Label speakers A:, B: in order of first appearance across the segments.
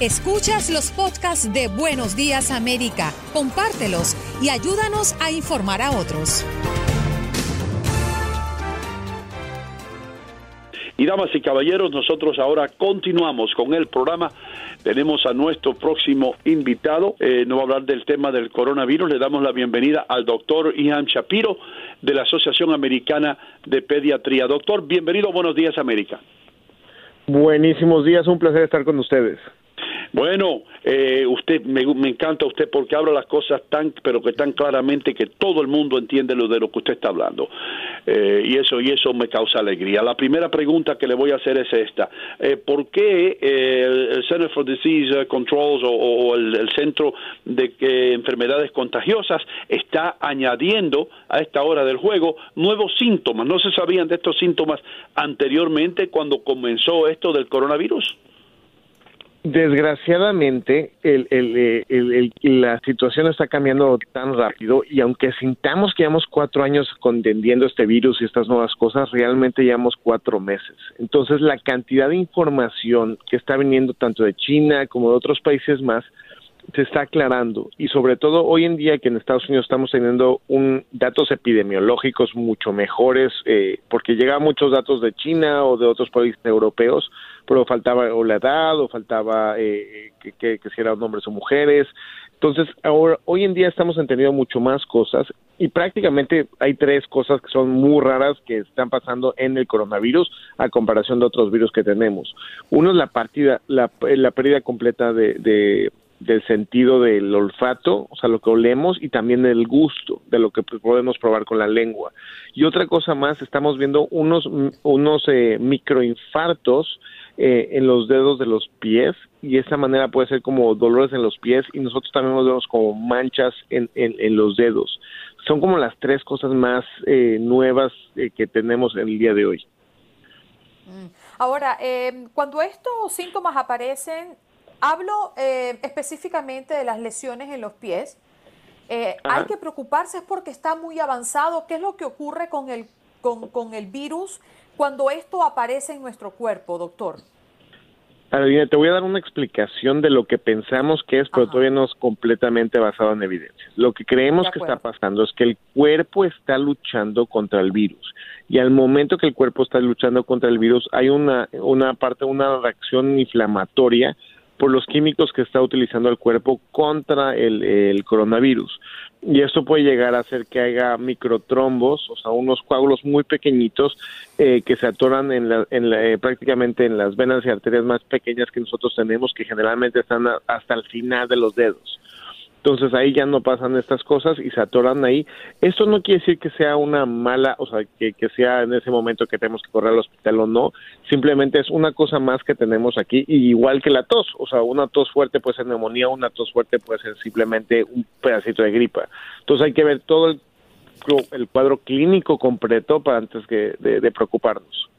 A: Escuchas los podcasts de Buenos Días América, compártelos y ayúdanos a informar a otros.
B: Y damas y caballeros, nosotros ahora continuamos con el programa. Tenemos a nuestro próximo invitado. Eh, nos va a hablar del tema del coronavirus. Le damos la bienvenida al doctor Ian Shapiro de la Asociación Americana de Pediatría. Doctor, bienvenido. Buenos días, América.
C: Buenísimos días. Un placer estar con ustedes.
B: Bueno, eh, usted me, encanta usted porque habla las cosas tan, pero que tan claramente que todo el mundo entiende lo de lo que usted está hablando. Eh, y eso y eso me causa alegría. La primera pregunta que le voy a hacer es esta: eh, ¿Por qué el Center for Disease Controls o, el, Centro de Enfermedades Contagiosas está añadiendo a esta hora del juego nuevos síntomas? ¿No se sabían de estos síntomas anteriormente cuando comenzó esto del coronavirus?
C: Desgraciadamente, eh, la situación está cambiando tan rápido y aunque sintamos que llevamos cuatro años contendiendo este virus y estas nuevas cosas, realmente llevamos cuatro meses. Entonces, la cantidad de información que está viniendo tanto de China como de otros países más se está aclarando. Y sobre todo hoy en día que en Estados Unidos estamos teniendo un, datos epidemiológicos mucho mejores eh, porque llegaban muchos datos de China o de otros países europeos pero faltaba o la edad o faltaba eh, que, que, si eran hombres o mujeres. Entonces ahora hoy en día estamos entendiendo mucho más cosas y prácticamente hay tres cosas que son muy raras que están pasando en el coronavirus a comparación de otros virus que tenemos. Uno es la partida la pérdida completa de del sentido del olfato, o sea, lo que olemos y también el gusto de lo que podemos probar con la lengua. Y otra cosa más, estamos viendo unos, unos eh, microinfartos eh, en los dedos de los pies y de esta manera puede ser como dolores en los pies y nosotros también nos vemos como manchas en, en, los dedos. Son como las tres cosas más eh, nuevas que tenemos en el día de hoy.
D: Mm. Ahora, cuando estos síntomas aparecen, Hablo eh, específicamente de las lesiones en los pies. Eh, hay que preocuparse es porque está muy avanzado. ¿Qué es lo que ocurre con el, con, el virus cuando esto aparece en nuestro cuerpo, doctor?
C: te voy a dar una explicación de lo que pensamos que es, pero todavía no es completamente basado en evidencia. Lo que creemos que está pasando es que el cuerpo está luchando contra el virus y al momento que el cuerpo está luchando contra el virus hay una, una parte, una reacción inflamatoria por los químicos que está utilizando el cuerpo contra el, coronavirus. Y esto puede llegar a hacer que haya microtrombos, o sea, unos coágulos muy pequeñitos eh, que se atoran en en eh, prácticamente en las venas y arterias más pequeñas que nosotros tenemos, que generalmente están hasta el final de los dedos. Entonces ahí ya no pasan estas cosas y se atoran ahí. Esto no quiere decir que sea una mala, o sea, que, sea en ese momento que tenemos que correr al hospital o no. Simplemente es una cosa más que tenemos aquí, y igual que la tos. O sea, una tos fuerte puede ser neumonía, una tos fuerte puede ser simplemente un pedacito de gripa. Entonces hay que ver todo el, cuadro clínico completo para antes que de preocuparnos.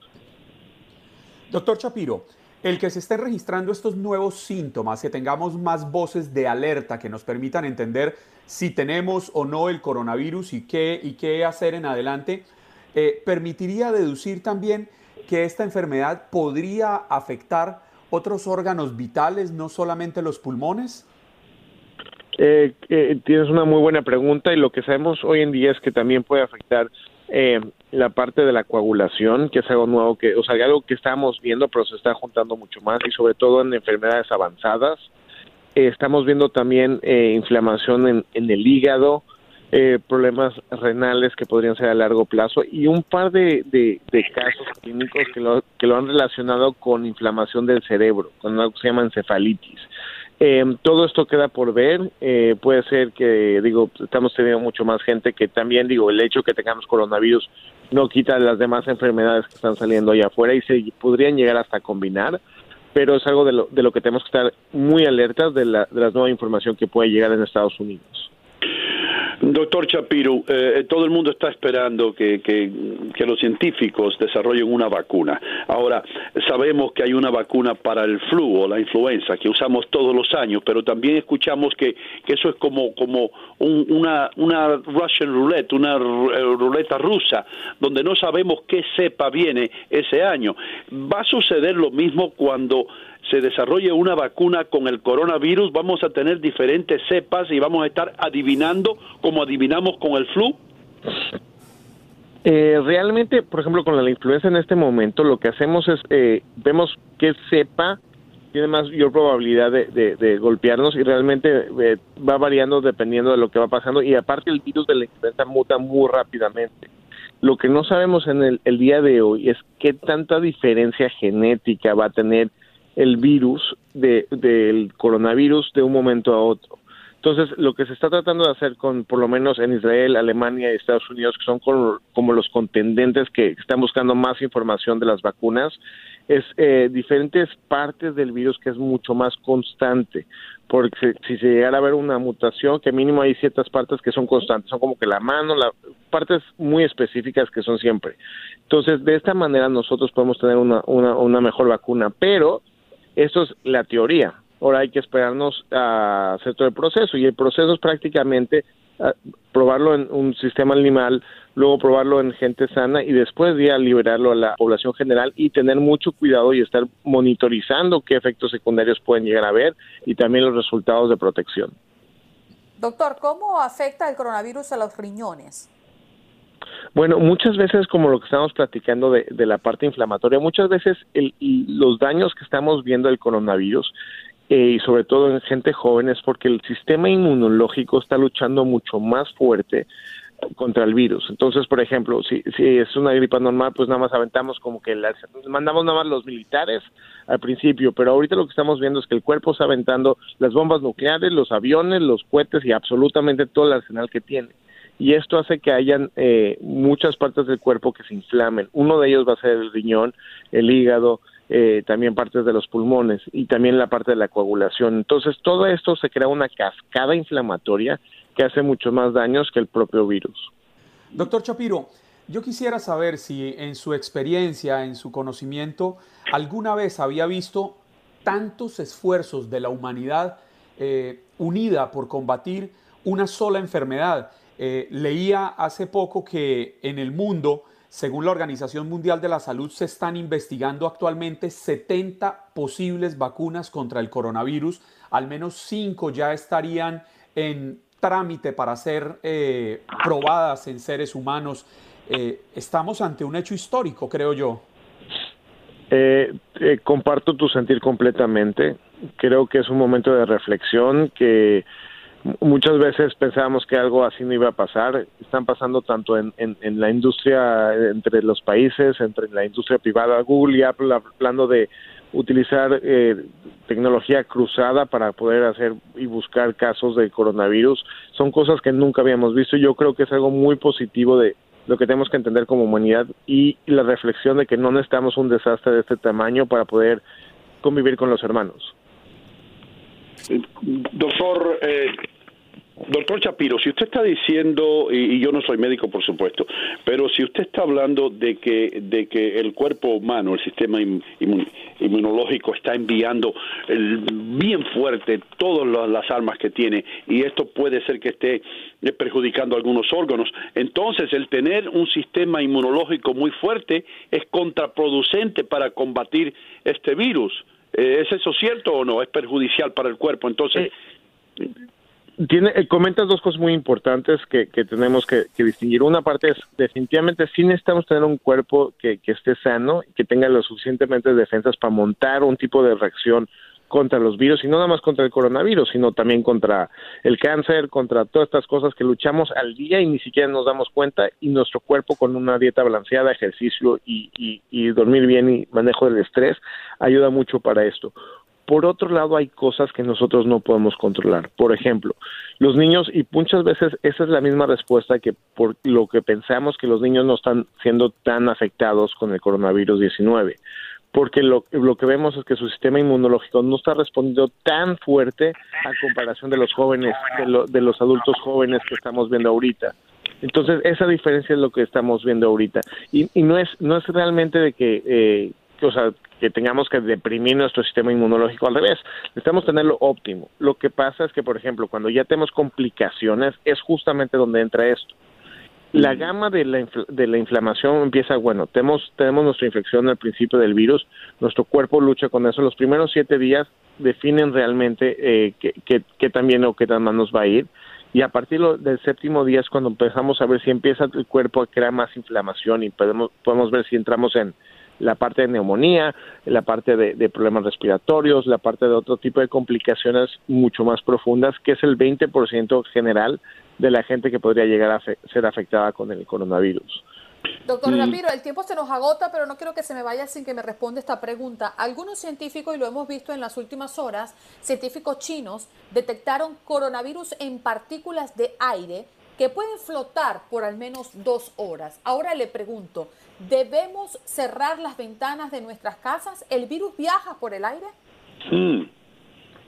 E: Doctor Chapiro, el que se estén registrando estos nuevos síntomas, que tengamos más voces de alerta que nos permitan entender si tenemos o no el coronavirus y qué, y qué hacer en adelante, eh, permitiría deducir también que esta enfermedad podría afectar otros órganos vitales, no solamente los pulmones?
C: Eh, eh, tienes una muy buena pregunta y lo que sabemos hoy en día es que también puede afectar eh, la parte de la coagulación, que es algo nuevo, que, o sea, algo que estamos viendo, pero se está juntando mucho más y sobre todo en enfermedades avanzadas. Eh, estamos viendo también eh, inflamación en, el hígado, eh, problemas renales que podrían ser a largo plazo y un par de, de, casos clínicos que lo, que lo han relacionado con inflamación del cerebro, con algo que se llama encefalitis. Eh, todo esto queda por ver. Eh, puede ser que, digo, estamos teniendo mucho más gente que también, digo, el hecho que tengamos coronavirus no quita las demás enfermedades que están saliendo allá afuera y se podrían llegar hasta combinar, pero es algo de lo, de lo que tenemos que estar muy alertas de la, de la nueva información que puede llegar en Estados Unidos.
B: Doctor Chapiro, eh, todo el mundo está esperando que, que, los científicos desarrollen una vacuna. Ahora, sabemos que hay una vacuna para el flu o la influenza que usamos todos los años, pero también escuchamos que, que eso es como, como una, una Russian roulette, una eh, ruleta rusa, donde no sabemos qué cepa viene ese año. ¿Va a suceder lo mismo cuando se desarrolle una vacuna con el coronavirus, vamos a tener diferentes cepas y vamos a estar adivinando como adivinamos con el flu?
C: Eh, realmente, por ejemplo, con la influenza en este momento, lo que hacemos es, eh, vemos qué cepa tiene mayor probabilidad de, golpearnos y realmente eh, va variando dependiendo de lo que va pasando y aparte el virus de la influenza muta muy rápidamente. Lo que no sabemos en el, el día de hoy es qué tanta diferencia genética va a tener el virus de, del coronavirus de un momento a otro. Entonces, lo que se está tratando de hacer con, por lo menos en Israel, Alemania y Estados Unidos, que son como, los contendentes que están buscando más información de las vacunas, es eh, diferentes partes del virus que es mucho más constante. Porque si se llegara a ver una mutación, que mínimo hay ciertas partes que son constantes, son como que la mano, la, partes muy específicas que son siempre. Entonces, de esta manera nosotros podemos tener una, una, una mejor vacuna, pero esto es la teoría ahora hay que esperarnos a hacer todo el proceso y el proceso es prácticamente ah, probarlo en un sistema animal, luego probarlo en gente sana y después ya liberarlo a la población general y tener mucho cuidado y estar monitorizando qué efectos secundarios pueden llegar a haber y también los resultados de protección.
D: Doctor, ¿cómo afecta el coronavirus a los riñones?
C: Bueno, muchas veces, como lo que estamos platicando de, la parte inflamatoria, muchas veces los daños que estamos viendo del coronavirus eh, y sobre todo en gente joven es porque el sistema inmunológico está luchando mucho más fuerte contra el virus. Entonces, por ejemplo, si, si es una gripa normal, pues nada más aventamos como que mandamos nada más los militares al principio, pero ahorita lo que estamos viendo es que el cuerpo está aventando las bombas nucleares, los aviones, los cohetes y absolutamente todo el arsenal que tiene. Y esto hace que hayan eh, muchas partes del cuerpo que se inflamen. Uno de ellos va a ser el riñón, el hígado, eh, también partes de los pulmones y también la parte de la coagulación. Entonces, todo esto se crea una cascada inflamatoria que hace mucho más daños que el propio virus.
E: Doctor Chapiro, yo quisiera saber si en su experiencia, en su conocimiento, alguna vez había visto tantos esfuerzos de la humanidad eh, unida por combatir una sola enfermedad. Eh, leía hace poco que en el mundo según la Organización Mundial de la Salud, se están investigando actualmente 70 posibles vacunas contra el coronavirus. Al menos 5 ya estarían en trámite para ser eh, probadas en seres humanos. Eh, estamos ante un hecho histórico, creo yo.
C: Comparto tu sentir completamente. Creo que es un momento de reflexión que muchas veces pensábamos que algo así no iba a pasar. Están pasando tanto en, en, la industria, entre los países, entre la industria privada, Google y Apple hablando de utilizar eh, tecnología cruzada para poder hacer y buscar casos de coronavirus. Son cosas que nunca habíamos visto y yo creo que es algo muy positivo de lo que tenemos que entender como humanidad y la reflexión de que no necesitamos un desastre de este tamaño para poder convivir con los hermanos.
B: Doctor, eh, doctor Chapiro, si usted está diciendo, y, yo no soy médico por supuesto, pero si usted está hablando de que, de que el cuerpo humano, el sistema inmunológico está enviando bien fuerte todas las armas que tiene, y esto puede ser que esté eh, perjudicando algunos órganos, entonces el tener un sistema inmunológico muy fuerte es contraproducente para combatir este virus. Eh, ¿Es eso cierto o no? ¿Es perjudicial para el cuerpo? Entonces...
C: Eh, tiene, eh, comentas dos cosas muy importantes que, tenemos que, distinguir. Una parte es, definitivamente, sí necesitamos tener un cuerpo que, que esté sano, que tenga lo suficientemente defensas para montar un tipo de reacción contra los virus y no nada más contra el coronavirus, sino también contra el cáncer, contra todas estas cosas que luchamos al día y ni siquiera nos damos cuenta y nuestro cuerpo con una dieta balanceada, ejercicio y, y, dormir bien y manejo del estrés ayuda mucho para esto. Por otro lado, hay cosas que nosotros no podemos controlar. Por ejemplo, los niños, y muchas veces esa es la misma respuesta que por lo que pensamos que los niños no están siendo tan afectados con el coronavirus 19 porque lo, lo que vemos es que su sistema inmunológico no está respondiendo tan fuerte a comparación de los jóvenes, de, de los adultos jóvenes que estamos viendo ahorita. Entonces, esa diferencia es lo que estamos viendo ahorita. Y, y no es no es realmente de que, eh, o sea, que tengamos que deprimir nuestro sistema inmunológico al revés. Necesitamos tenerlo óptimo. Lo que pasa es que, por ejemplo, cuando ya tenemos complicaciones, es justamente donde entra esto La gama de la, de la inflamación empieza, bueno, tenemos, tenemos nuestra infección al principio del virus, nuestro cuerpo lucha con eso. Los primeros siete días definen realmente eh, qué, qué, tan bien o qué tan mal nos va a ir. Y a partir del séptimo día es cuando empezamos a ver si empieza el cuerpo a crear más inflamación y podemos, podemos ver si entramos en la parte de neumonía, la parte de, problemas respiratorios, la parte de otro tipo de complicaciones mucho más profundas, que es el 20% general de la gente que podría llegar a ser afectada con el coronavirus.
D: Doctor Ramiro, el tiempo se nos agota, pero no quiero que se me vaya sin que me responda esta pregunta. Algunos científicos, y lo hemos visto en las últimas horas, científicos chinos detectaron coronavirus en partículas de aire que pueden flotar por al menos dos horas. Ahora le pregunto, ¿debemos cerrar las ventanas de nuestras casas? ¿El virus viaja por el aire?
C: Mm.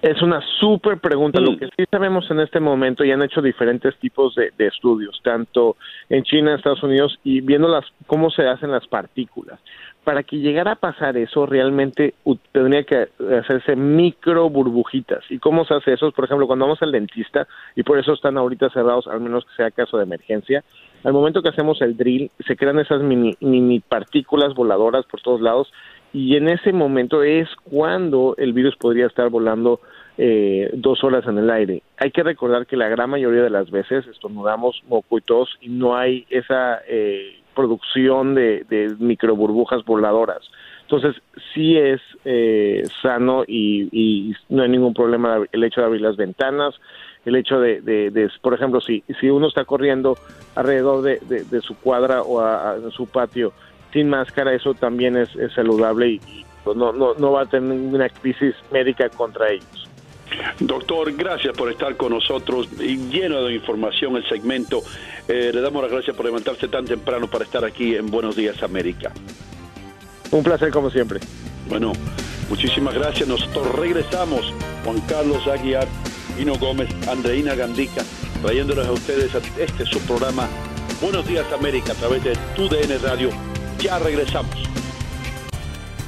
C: Es una súper pregunta. Lo mm. que sí sabemos en este momento, y han hecho diferentes tipos de, estudios, tanto en China, en Estados Unidos, y viendo las, cómo se hacen las partículas para que llegara a pasar eso, realmente tendría que hacerse micro burbujitas. ¿Y cómo se hace eso? Por ejemplo, cuando vamos al dentista, y por eso están ahorita cerrados, al menos que sea caso de emergencia, al momento que hacemos el drill, se crean esas mini, mini partículas voladoras por todos lados, y en ese momento es cuando el virus podría estar volando eh, dos horas en el aire. Hay que recordar que la gran mayoría de las veces estornudamos moco y tos y no hay esa eh, producción de, de microburbujas voladoras. Entonces, sí es eh, sano y, no hay ningún problema el hecho de abrir las ventanas, el hecho de, por ejemplo, si, si uno está corriendo alrededor de, su cuadra o a, su patio sin máscara, eso también es, saludable y, no, no, no va a tener ninguna crisis médica contra ellos.
B: Doctor, gracias por estar con nosotros y lleno de información el segmento. Eh, le damos las gracias por levantarse tan temprano para estar aquí en Buenos Días América.
C: Un placer como siempre.
B: Bueno, muchísimas gracias. Nosotros regresamos. Juan Carlos Aguiar, Hino Gómez, Andreina Gandica, trayéndoles a ustedes este su programa Buenos Días América a través de TUDN Radio. Ya regresamos.